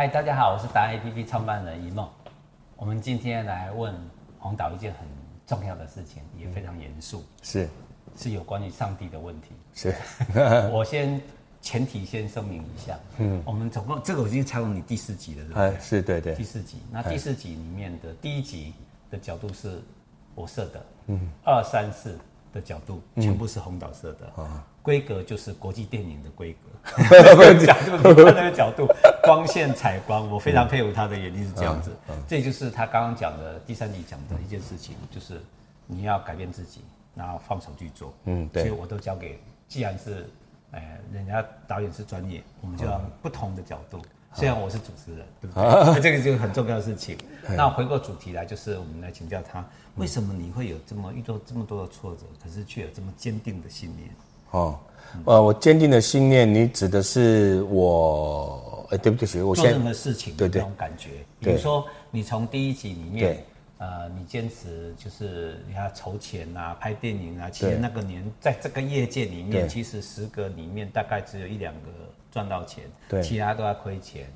嗨，大家好，我是达人 APP 创办人一梦。我们今天来问黄导一件很重要的事情，也非常严肃，是是有关于上帝的问题。是，我先前提先声明一下，嗯，我们总共这个我已经采访你第四集了，对不对？是，对对。第四集，那第四集里面的第一集的角度是我设的，嗯，二三四的角度全部是洪导设的，啊，规格就是国际电影的规格。角度，你看那个角度，光线采光，我非常佩服他的眼睛是这样子。嗯嗯、这就是他刚刚讲的第三集讲的一件事情，就是你要改变自己，然后放手去做。嗯，对。所以我都交给，既然是，哎，人家导演是专业，我们就要不同的角度。嗯、虽然我是主持人，对不对？这个就是很重要的事情。嗯、那回过主题来，就是我们来请教他，为什么你会有这么遇到这么多的挫折，可是却有这么坚定的信念？哦。呃，我坚定的信念，你指的是我？哎，对不起，我做任何事情的那种感觉。比如说，你从第一集里面，呃，你坚持就是你要筹钱啊，拍电影啊。其实那个年，在这个业界里面，其实十个里面大概只有一两个赚到钱，对，其他都在亏钱，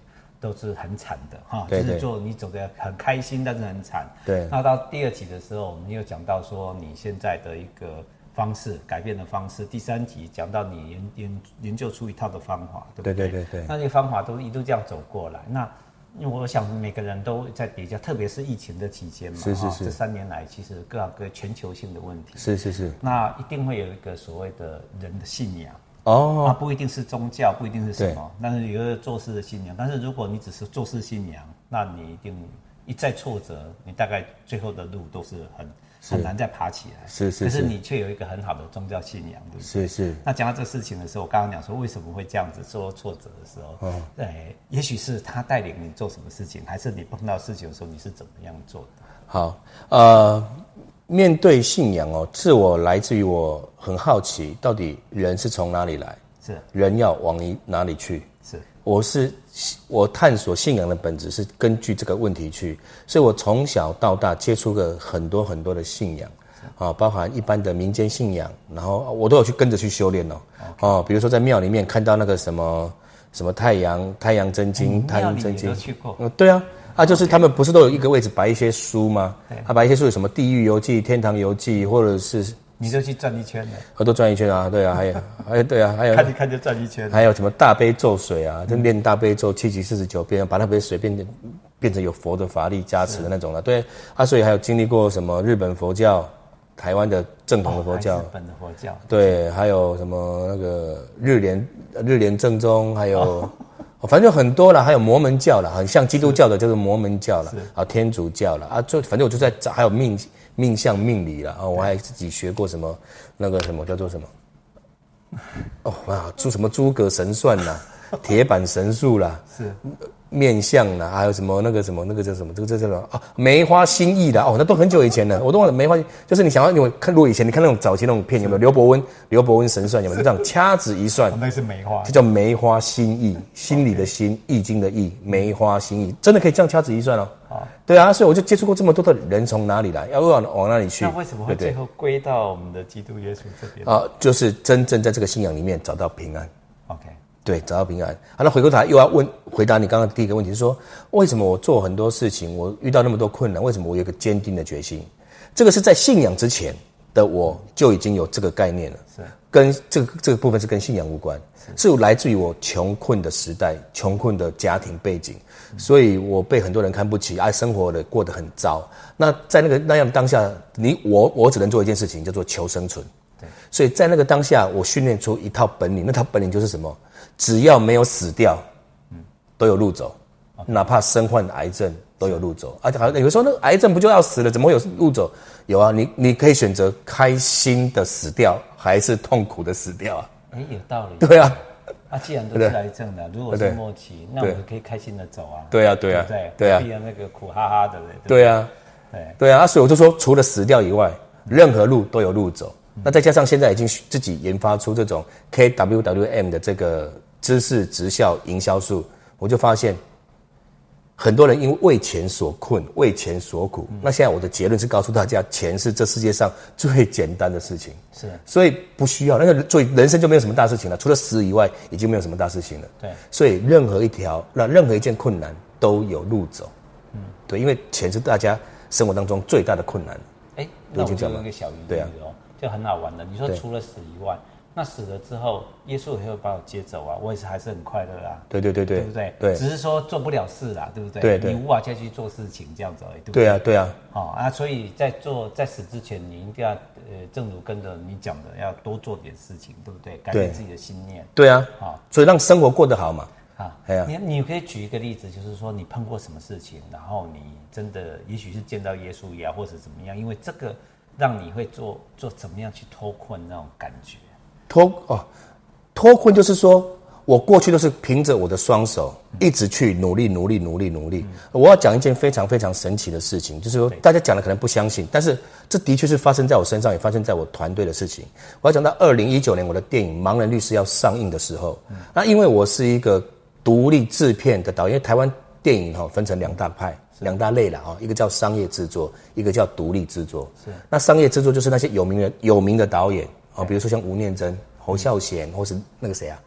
都是很惨的哈。就是做你走的很开心，但是很惨。对。那到第二集的时候，我们又讲到说你现在的一个。方式改变的方式，第三集讲到你研研研究出一套的方法，对不对？对对对对。那些方法都一路这样走过来，那我想每个人都在比较，特别是疫情的期间嘛，是是是。这三年来，其实各行各全球性的问题，是是是。那一定会有一个所谓的人的信仰哦，那不一定是宗教，不一定是什么，但是有一个做事的信仰。但是如果你只是做事信仰，那你一定一再挫折，你大概最后的路都是很。很难再爬起来，是是，可是你却有一个很好的宗教信仰，对不对？是是。那讲到这事情的时候，我刚刚讲说为什么会这样子受挫折的时候，嗯，对，也许是他带领你做什么事情，还是你碰到事情的时候你是怎么样做的？好，呃，面对信仰哦，自我来自于我很好奇，到底人是从哪里来？是，人要往哪里去？是，我是。我探索信仰的本质是根据这个问题去，所以我从小到大接触了很多很多的信仰，啊，包含一般的民间信仰，然后我都有去跟着去修炼哦，哦，比如说在庙里面看到那个什么什么太阳太阳真经，太阳真经，嗯，对啊，啊，就是他们不是都有一个位置摆一些书吗？他摆一些书有什么地狱游记、天堂游记，或者是。你就去转一圈了，我都转一圈啊，对啊，还有，还 有，对啊，还有，看一看就转一圈，还有什么大悲咒水啊，就念大悲咒七七四十九遍，把那杯水变成变成有佛的法力加持的那种了，对啊，所以还有经历过什么日本佛教、台湾的正统的佛教，日本的佛教，对，还有什么那个日莲日莲正宗，还有反正很多了，还有摩门教了，很像基督教的就是摩门教了，啊，天主教了啊，就反正我就在找，还有命。命相命理了啊！我还自己学过什么，那个什么叫做什么？哦啊，诸什么诸葛神算啦，铁板神术啦，是面相啦，还有什么那个什么那个叫什么？这个这叫什么啊？梅花心意的哦，那都很久以前了，我都忘了梅花。就是你想要你看，如果以前你看那种早期那种片，有没有刘伯温？刘伯温神算有没有？就这样掐指一算，那是梅花，这叫梅花心意，心里的心，易经的易，梅花心意，真的可以这样掐指一算哦。对啊，所以我就接触过这么多的人从哪里来，要往往哪里去？那为什么会最后归到我们的基督耶稣这边？啊，就是真正在这个信仰里面找到平安。OK，对，找到平安。好，那回过头来又要问回答你刚刚第一个问题，是说为什么我做很多事情，我遇到那么多困难，为什么我有一个坚定的决心？这个是在信仰之前的我就已经有这个概念了，是跟这个这个部分是跟信仰无关，是，是来自于我穷困的时代，穷困的家庭背景。所以我被很多人看不起，爱生活的过得很糟。那在那个那样当下，你我我只能做一件事情，叫做求生存。对，所以在那个当下，我训练出一套本领。那套本领就是什么？只要没有死掉，嗯，都有路走。哪怕身患癌症，都有路走。而且好像有时候那个癌症不就要死了，怎么会有路走？有啊，你你可以选择开心的死掉，还是痛苦的死掉啊？哎，有道理。对啊。啊，既然都是癌症的，如果是末期，那我们可以开心的走啊。对啊，对啊，对对啊，不要那个苦哈哈的。对啊，对对啊，所以我就说，除了死掉以外，任何路都有路走。那再加上现在已经自己研发出这种 KWWM 的这个知识直销营销术，我就发现很多人因为为钱所困，为钱所苦。嗯、那现在我的结论是告诉大家，钱是这世界上最简单的事情。是，所以不需要那个，所以人生就没有什么大事情了，除了死以外，已经没有什么大事情了。对，所以任何一条，那任何一件困难都有路走。嗯，对，因为钱是大家生活当中最大的困难。哎，那我就问一个小疑问哦，就很好玩的。你说除了死以外。那死了之后，耶稣也会把我接走啊，我也是还是很快乐啊。对对对对，对不对？对，只是说做不了事啦，对不对？对对，你无法再去做事情这样子而已，对不对？对啊对啊。哦啊，所以在做在死之前，你一定要呃，正如跟着你讲的，要多做点事情，对不对？改变自己的心念。对啊。啊，所以让生活过得好嘛。啊，你你可以举一个例子，就是说你碰过什么事情，然后你真的也许是见到耶稣呀，或者怎么样，因为这个让你会做做怎么样去脱困那种感觉。脱哦，脱困就是说，我过去都是凭着我的双手，一直去努力，努力，努力，努力。我要讲一件非常非常神奇的事情，就是说大家讲的可能不相信，但是这的确是发生在我身上，也发生在我团队的事情。我要讲到二零一九年我的电影《盲人律师》要上映的时候，那因为我是一个独立制片的导演，因为台湾电影哈分成两大派、两大类了啊，一个叫商业制作，一个叫独立制作。是，那商业制作就是那些有名的有名的导演。哦，比如说像吴念真、侯孝贤，或是那个谁啊，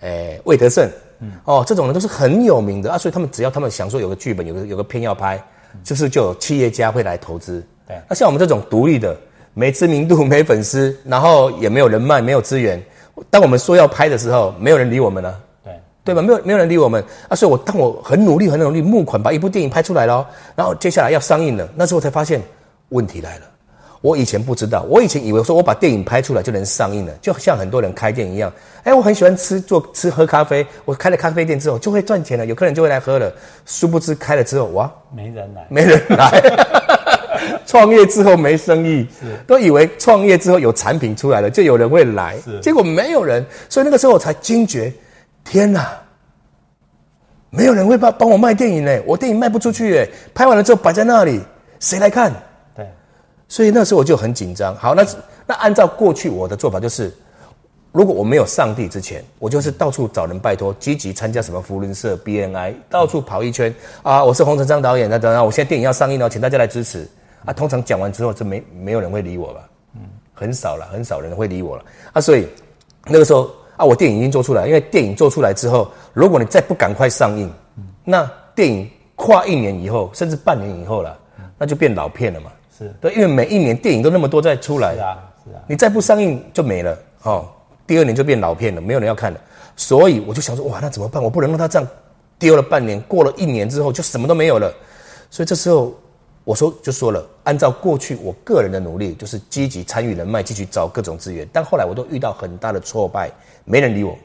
诶，魏德圣，哦，这种人都是很有名的啊，所以他们只要他们想说有个剧本，有个有个片要拍，就是就有企业家会来投资。对，那像我们这种独立的，没知名度、没粉丝，然后也没有人脉、没有资源，当我们说要拍的时候，没有人理我们了。对，对吧？没有没有人理我们啊，所以我当我很努力、很努力募款，把一部电影拍出来了，然后接下来要上映了，那时候才发现问题来了。我以前不知道，我以前以为说我把电影拍出来就能上映了，就像很多人开店一样。哎，我很喜欢吃做吃喝咖啡，我开了咖啡店之后就会赚钱了，有客人就会来喝了。殊不知开了之后，哇，没人来，没人来。创业之后没生意，是都以为创业之后有产品出来了就有人会来，是结果没有人。所以那个时候我才惊觉，天哪，没有人会帮帮我卖电影呢，我电影卖不出去哎，拍完了之后摆在那里，谁来看？对所以那时候我就很紧张。好，那那按照过去我的做法就是，如果我没有上帝之前，我就是到处找人拜托，积极参加什么福伦社、BNI，到处跑一圈啊。我是洪成章导演，那等等，我现在电影要上映了，请大家来支持啊。通常讲完之后，就没没有人会理我了，嗯，很少了，很少人会理我了啊。所以那个时候啊，我电影已经做出来，因为电影做出来之后，如果你再不赶快上映，那电影跨一年以后，甚至半年以后了，那就变老片了嘛。是对，因为每一年电影都那么多在出来，是啊，是啊，你再不上映就没了哦。第二年就变老片了，没有人要看了。所以我就想说，哇，那怎么办？我不能让他这样丢了半年，过了一年之后就什么都没有了。所以这时候我说就说了，按照过去我个人的努力，就是积极参与人脉，继续找各种资源。但后来我都遇到很大的挫败，没人理我。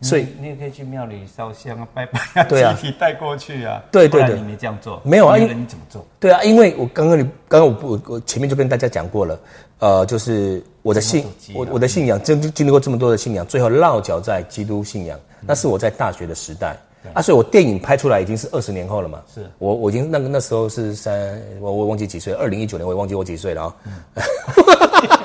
所以你，也可以去庙里烧香啊，拜拜啊，对啊，集体带过去啊。对对对，你没这样做，没有啊？因为你怎么做？对啊，因为我刚刚你刚刚我不我前面就跟大家讲过了，呃，就是我的信我我的信仰经经历过这么多的信仰，最后落脚在基督信仰，那是我在大学的时代啊，所以我电影拍出来已经是二十年后了嘛。是我我已经那个那时候是三我我忘记几岁，二零一九年我也忘记我几岁了啊。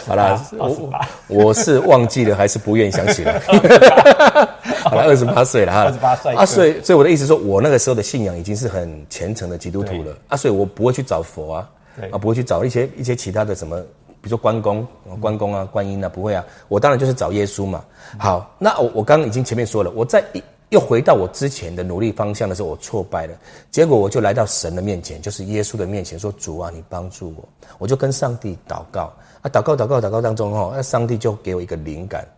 好了，我我是忘记了还是不愿意想起来？好了，二十八岁了哈，二十八岁啊，所以所以我的意思说，我那个时候的信仰已经是很虔诚的基督徒了。啊，所以我不会去找佛啊，啊，不会去找一些一些其他的什么，比如说关公、关公啊、观音啊，不会啊，我当然就是找耶稣嘛。好，那我我刚刚已经前面说了，我在又回到我之前的努力方向的时候，我挫败了，结果我就来到神的面前，就是耶稣的面前，说主啊，你帮助我，我就跟上帝祷告。啊，祷告祷告祷告当中哦，那上帝就给我一个灵感，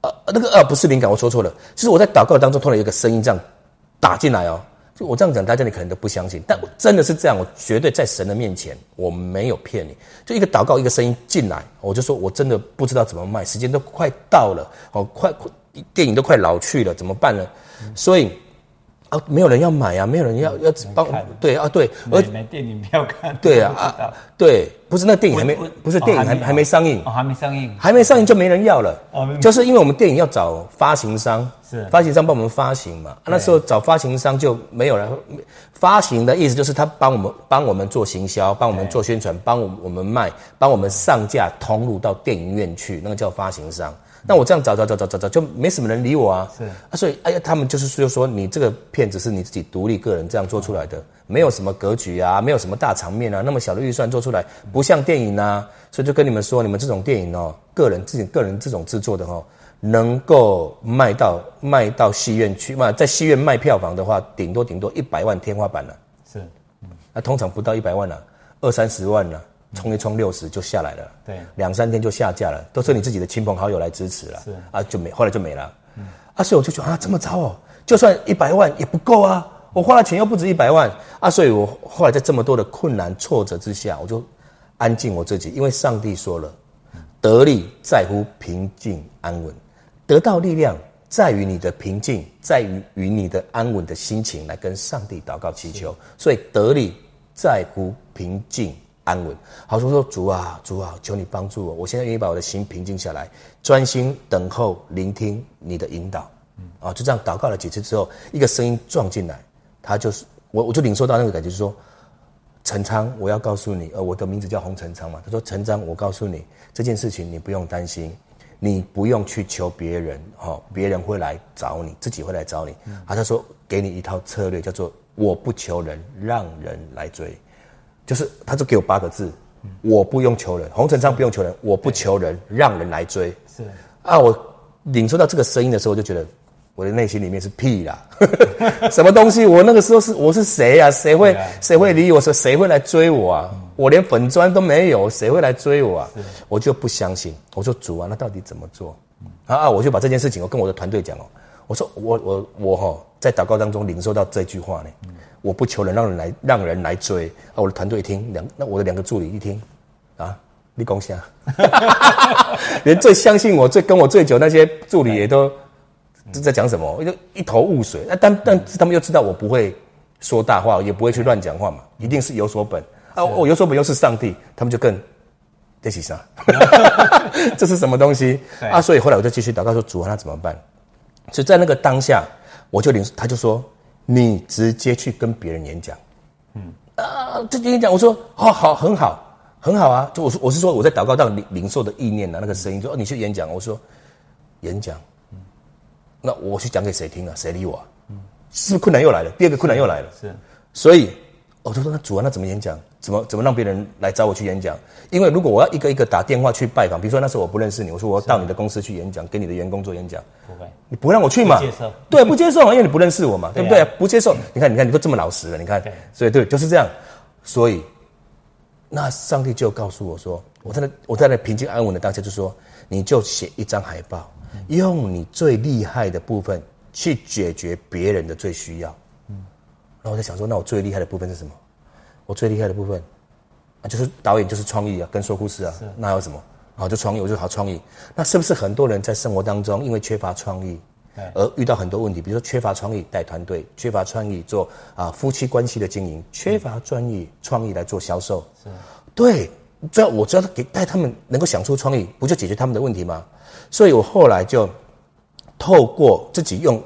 呃，那个呃不是灵感，我说错了，就是我在祷告当中突然有一个声音这样打进来哦，就我这样讲，大家你可能都不相信，但我真的是这样，我绝对在神的面前，我没有骗你，就一个祷告一个声音进来，我就说我真的不知道怎么卖，时间都快到了，哦，快快电影都快老去了，怎么办呢？所以。啊，没有人要买啊，没有人要要帮，对啊，对，而买电影票看，对啊啊，对，不是那电影还没，不是电影还还没上映，还没上映，还没上映就没人要了，就是因为我们电影要找发行商，是。发行商帮我们发行嘛，那时候找发行商就没有人，发行的意思就是他帮我们帮我们做行销，帮我们做宣传，帮我我们卖，帮我们上架通路到电影院去，那个叫发行商。那我这样找找找找找找，就没什么人理我啊。是啊，所以哎呀，他们就是就说你这个片子是你自己独立个人这样做出来的，没有什么格局啊，没有什么大场面啊，那么小的预算做出来不像电影啊。所以就跟你们说，你们这种电影哦，个人自己个人这种制作的哦，能够卖到卖到戏院去，卖在戏院卖票房的话，顶多顶多一百万天花板了。是，嗯，那通常不到一百万了，二三十万了。冲一冲六十就下来了，对，两三天就下架了，都是你自己的亲朋好友来支持了，是。啊，就没，后来就没了，嗯，啊，所以我就觉得啊，这么糟哦，就算一百万也不够啊，我花的钱又不止一百万啊，所以我后来在这么多的困难挫折之下，我就安静我自己，因为上帝说了，得力在乎平静安稳，得到力量在于你的平静，在于与你的安稳的心情来跟上帝祷告祈求，所以得力在乎平静。安稳，好说说主啊，主啊，求你帮助我。我现在愿意把我的心平静下来，专心等候聆听你的引导。嗯，啊，就这样祷告了几次之后，一个声音撞进来，他就是我，我就领受到那个感觉，就是说，陈昌，我要告诉你，呃，我的名字叫洪陈昌嘛。他说，陈昌，我告诉你这件事情，你不用担心，你不用去求别人，哈、哦，别人会来找你，自己会来找你。嗯、啊，他说，给你一套策略，叫做我不求人，让人来追。就是，他就给我八个字，我不用求人，洪陈昌不用求人，我不求人，让人来追。是啊，我领受到这个声音的时候，我就觉得我的内心里面是屁啦，什么东西？我那个时候是我是谁啊？谁会谁会理我？说谁会来追我啊？我连粉砖都没有，谁会来追我啊？我就不相信。我说主啊，那到底怎么做？啊，我就把这件事情我跟我的团队讲哦，我说我我我哈，在祷告当中领受到这句话呢。我不求人，让人来，让人来追。啊，我的团队一听，两那我的两个助理一听，啊，立功下，连最相信我、最跟我最久那些助理也都都在讲什么，我就一头雾水。那但但是他们又知道我不会说大话，也不会去乱讲话嘛，一定是有所本啊。我有所本又是上帝，他们就更在起啥？这是什么东西啊？所以后来我就继续祷告说：主啊，那怎么办？所以在那个当下，我就领，他就说。你直接去跟别人演讲，嗯啊，这演讲，我说好好很好很好啊，就我说我是说我在祷告到领领受的意念啊，那个声音说哦，你去演讲，我说演讲，嗯，那我去讲给谁听啊？谁理我啊？嗯，是不是困难又来了？第二个困难又来了，是，所以。我就说那主啊，那怎么演讲？怎么怎么让别人来找我去演讲？因为如果我要一个一个打电话去拜访，比如说那时候我不认识你，我说我要到你的公司去演讲，给你的员工做演讲，不会，你不让我去嘛？不接受，对，不接受，因为你不认识我嘛，对不对？不接受，你看，你看，你都这么老实了，你看，所以对，就是这样。所以，那上帝就告诉我说，我在那，我在那平静安稳的当下，就说，你就写一张海报，用你最厉害的部分去解决别人的最需要。嗯然后我在想说，那我最厉害的部分是什么？我最厉害的部分啊，就是导演，就是创意啊，跟说故事啊，那还有什么？好，就创意，我就好创意。那是不是很多人在生活当中，因为缺乏创意，而遇到很多问题？比如说缺乏创意带团队，缺乏创意做啊夫妻关系的经营，缺乏专业创意来做销售。是，对，只要我只要给带他们能够想出创意，不就解决他们的问题吗？所以我后来就透过自己用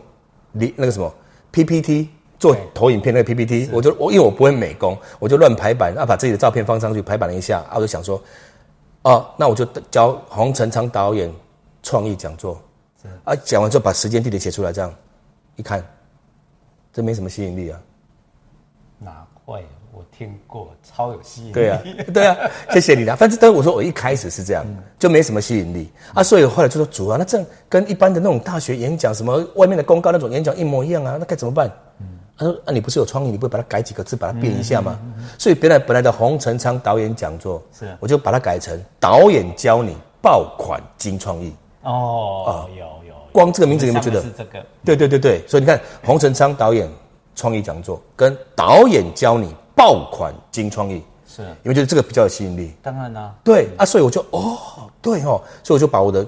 那那个什么 PPT。做投影片那个 PPT，我就我因为我不会美工，我就乱排版，啊，把自己的照片放上去，排版了一下，啊，我就想说，哦，那我就教洪陈昌导演创意讲座，啊，讲完之后把时间地点写出来，这样一看，这没什么吸引力啊。哪会？我听过，超有吸引力。对啊，对啊，谢谢你啦。反正但是我说我一开始是这样，就没什么吸引力啊，所以后来就说主啊，那这样跟一般的那种大学演讲，什么外面的公告那种演讲一模一样啊，那该怎么办？嗯。他说：“啊，你不是有创意，你不会把它改几个字，把它变一下吗？嗯嗯嗯、所以本来本来的洪成昌导演讲座，是我就把它改成导演教你爆款金创意。哦，啊、有有，光这个名字有没有觉得？是这个。对对对对，所以你看洪成昌导演创意讲座跟导演教你爆款金创意，是因为觉得这个比较有吸引力。当然啦，对啊，所以我就哦，对哦，所以我就把我的。”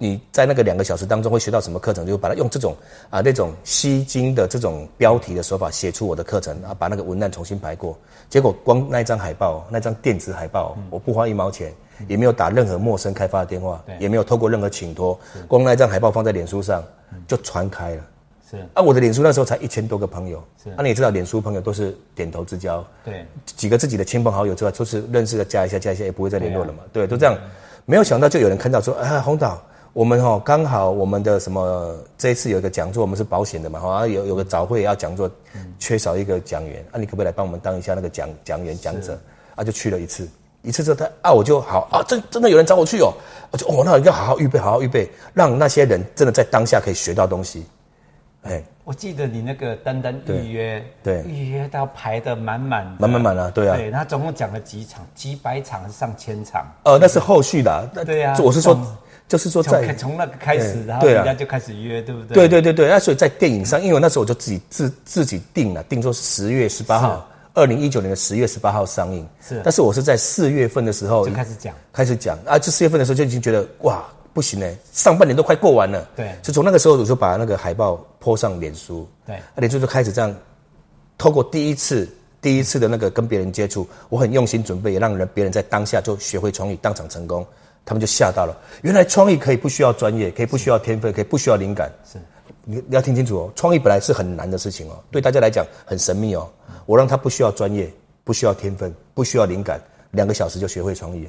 你在那个两个小时当中会学到什么课程？就把它用这种啊那种吸睛的这种标题的手法写出我的课程啊，把那个文案重新排过。结果光那一张海报，那张电子海报，我不花一毛钱，也没有打任何陌生开发的电话，也没有透过任何请托，光那一张海报放在脸书上就传开了。是啊，我的脸书那时候才一千多个朋友。是啊，你也知道，脸书朋友都是点头之交。对，几个自己的亲朋好友之外，都是认识的加一下加一下，也不会再联络了嘛。对，都这样。没有想到就有人看到说啊，洪导。我们哈刚好我们的什么这一次有一个讲座，我们是保险的嘛，哈，有有个早会要讲座，缺少一个讲员，啊，你可不可以来帮我们当一下那个讲讲员讲者？啊，就去了一次，一次之后他啊，我就好啊，真真的有人找我去哦，我就哦，那我要好好预备，好好预备，让那些人真的在当下可以学到东西。哎，我记得你那个单单预约，对，预约到排的满满，满满满啊，对啊，对，他总共讲了几场，几百场，上千场。呃，那是后续的，对啊，我是说。就是说在，在从那个开始，然后人家就开始约，对不对？对对对对，那所以在电影上，因为那时候我就自己自自己定了，定说十月十八号，二零一九年的十月十八号上映。是，但是我是在四月份的时候就开始讲，开始讲啊，就四月份的时候就已经觉得哇不行嘞，上半年都快过完了。对，就从那个时候我就把那个海报 po 上脸书，对，脸书就开始这样，透过第一次第一次的那个跟别人接触，我很用心准备，也让人别人在当下就学会创意，当场成功。他们就吓到了，原来创意可以不需要专业，可以不需要天分，可以不需要灵感。是，你你要听清楚哦，创意本来是很难的事情哦，对大家来讲很神秘哦。我让他不需要专业，不需要天分，不需要灵感，两个小时就学会创意，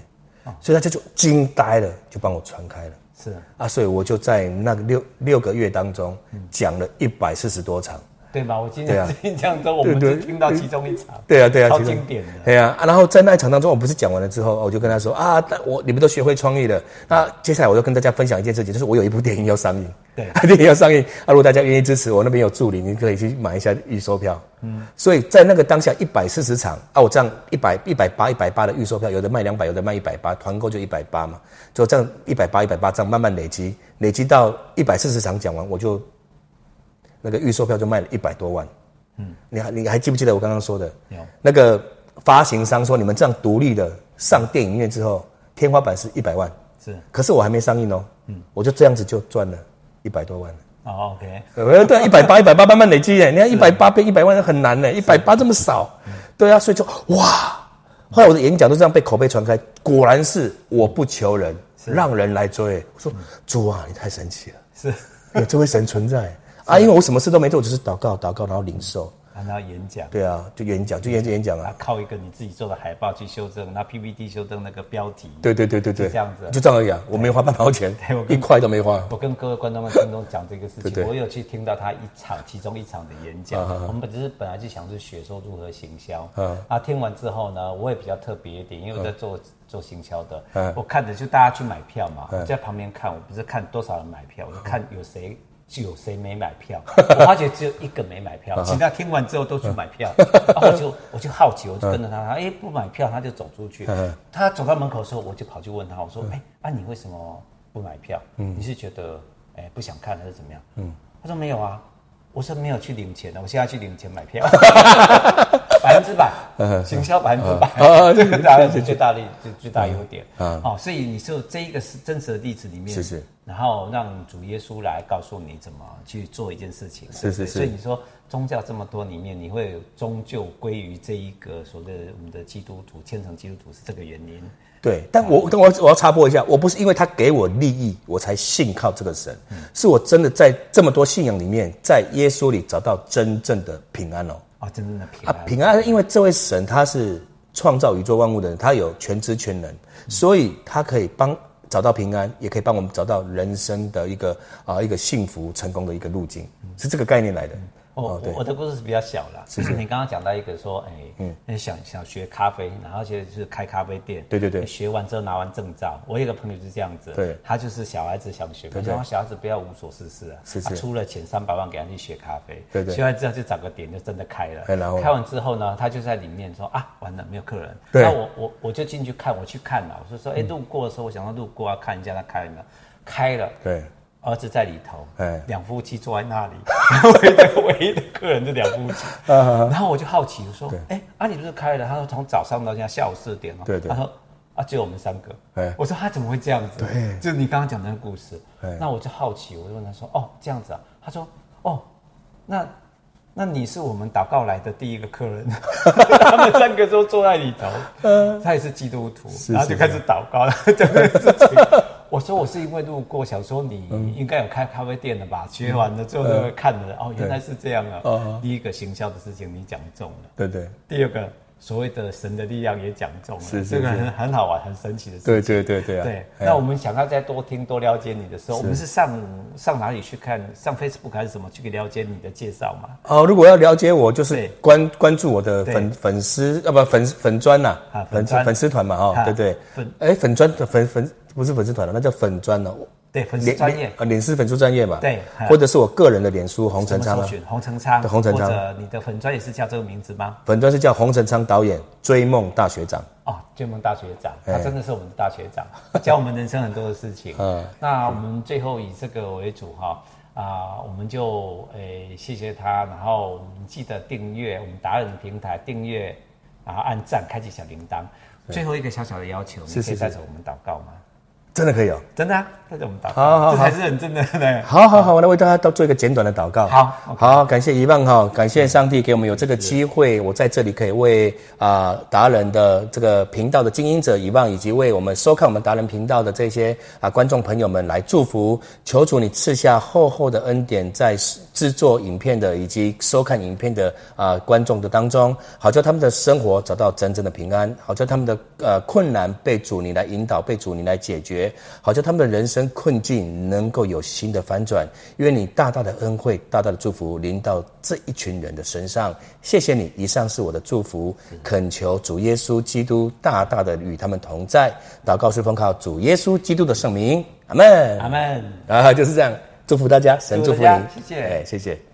所以他就就惊呆了，就帮我传开了。是啊，所以我就在那个六六个月当中讲了一百四十多场。对吧？我今天印象中，我们就听到其中一场。对啊，对啊，超经典的。对啊，然后在那一场当中，我不是讲完了之后，我就跟他说啊，我你们都学会创意了。那接下来我就跟大家分享一件事情，就是我有一部电影要上映。对，电影要上映啊！如果大家愿意支持我，那边有助理，你可以去买一下预售票。嗯，所以在那个当下一百四十场啊，我这样一百一百八一百八的预售票，有的卖两百，有的卖一百八，团购就一百八嘛，就这样一百八一百八这样慢慢累积，累积到一百四十场讲完，我就那个预售票就卖了一百多万。嗯，你还你还记不记得我刚刚说的？有那个发行商说，你们这样独立的上电影院之后，天花板是一百万，是。可是我还没上映哦，嗯，我就这样子就赚了一百多万了。哦，OK，呃，对，一百八一百八慢慢累积耶。你看一百八变一百万很难呢，一百八这么少，对啊，所以就哇，后来我的演讲都这样被口碑传开，果然是我不求人，让人来追。我说主啊，你太神奇了，是有这位神存在。啊，因为我什么事都没做，只是祷告，祷告，然后领受，然后演讲。对啊，就演讲，就演演讲啊。靠一个你自己做的海报去修正，那 PPT 修正那个标题。对对对对对，这样子，就这样而已啊！我没花半毛钱，一块都没花。我跟各位观众们听众讲这个事情，我有去听到他一场其中一场的演讲。我们本只是本来就想是学说如何行销。嗯。啊，听完之后呢，我也比较特别一点，因为我在做做行销的。嗯。我看着就大家去买票嘛，我在旁边看，我不是看多少人买票，我就看有谁。就有谁没买票？我发觉只有一个没买票，其他听完之后都去买票。然 后我就我就好奇，我就跟着他，他哎不买票，他就走出去。他走到门口的时候，我就跑去问他，我说哎啊你为什么不买票？你是觉得哎不想看还是怎么样？嗯他说没有啊，我说没有去领钱的，我现在去领钱买票，百分之百，行销百分之百，这个当然是最大的最最大优点。好，所以你说这一个是真实的例子里面，是是。然后让主耶稣来告诉你怎么去做一件事情，是是是。所以你说宗教这么多里面，你会终究归于这一个所谓的我们的基督徒虔诚基督徒是这个原因。对，但我我我要插播一下，我不是因为他给我利益我才信靠这个神，嗯、是我真的在这么多信仰里面，在耶稣里找到真正的平安哦。啊，真正的平安。啊，平安，因为这位神他是创造宇宙万物的人，他有全知全能，嗯、所以他可以帮。找到平安，也可以帮我们找到人生的一个啊一个幸福成功的一个路径，是这个概念来的。哦，我的故事是比较小啦。是是。你刚刚讲到一个说，哎，嗯，想想学咖啡，然后就是开咖啡店。对对对。学完之后拿完证照，我有个朋友是这样子。对。他就是小孩子想学，可是小孩子不要无所事事啊。是是。他出了钱三百万给他去学咖啡。对对。学完之后就找个点就真的开了。然后。开完之后呢，他就在里面说啊，完了没有客人。对。那我我我就进去看，我去看了，我就说，哎，路过的时候我想要路过啊，看一下他开了没有，开了。对。儿子在里头，两夫妻坐在那里，唯一唯一的客人是两夫妻。然后我就好奇，我说：“哎，啊，你不是开了？”他说：“从早上到现在下午四点哦。”对对。他说：“啊，只有我们三个。”我说：“他怎么会这样子？”对，就是你刚刚讲的那个故事。那我就好奇，我就问他说：“哦，这样子啊？”他说：“哦，那那你是我们祷告来的第一个客人。”他们三个都坐在里头，他也是基督徒，然后就开始祷告了，这个事情。我说我是因为路过，想说你应该有开咖啡店的吧？学完了之后就会看了，哦，原来是这样啊。第一个行销的事情你讲中了，对对。第二个所谓的神的力量也讲中了，这个很很好玩、很神奇的事情。对对对对啊！对，那我们想要再多听、多了解你的时候，我们是上上哪里去看？上 Facebook 还是什么去了解你的介绍嘛？哦，如果要了解我，就是关关注我的粉粉丝，要不粉粉砖呐，粉粉丝团嘛，哈，对对。粉哎，粉砖的粉粉不是粉丝团了，那叫粉专了。对，粉丝专业啊，脸书粉丝专业嘛，对，或者是我个人的脸书洪成昌，洪成昌，洪成昌，或者你的粉专也是叫这个名字吗？粉专是叫洪成昌导演追梦大学长哦，追梦大学长，他真的是我们的大学长，教我们人生很多的事情。嗯，那我们最后以这个为主哈啊，我们就诶谢谢他，然后我们记得订阅我们达人平台，订阅然后按赞，开启小铃铛。最后一个小小的要求，你可以带着我们祷告吗？真的可以哦，真的啊，那就我们祷告，好，好，好，这才是很真的呢。好好好，我来为大家都做一个简短的祷告。好，好，感谢遗忘哈，感谢上帝给我们有这个机会，我在这里可以为啊达人的这个频道的经营者遗忘，以及为我们收看我们达人频道的这些啊观众朋友们来祝福，求主你赐下厚厚的恩典，在制作影片的以及收看影片的啊观众的当中，好叫他们的生活找到真正的平安，好叫他们的呃困难被主你来引导，被主你来解决。好像他们的人生困境能够有新的反转，愿你大大的恩惠、大大的祝福临到这一群人的身上。谢谢你，以上是我的祝福，恳求主耶稣基督大大的与他们同在。祷告是奉靠主耶稣基督的圣名，阿门，阿门。啊，就是这样，祝福大家，神祝福你，谢谢，哎，谢谢。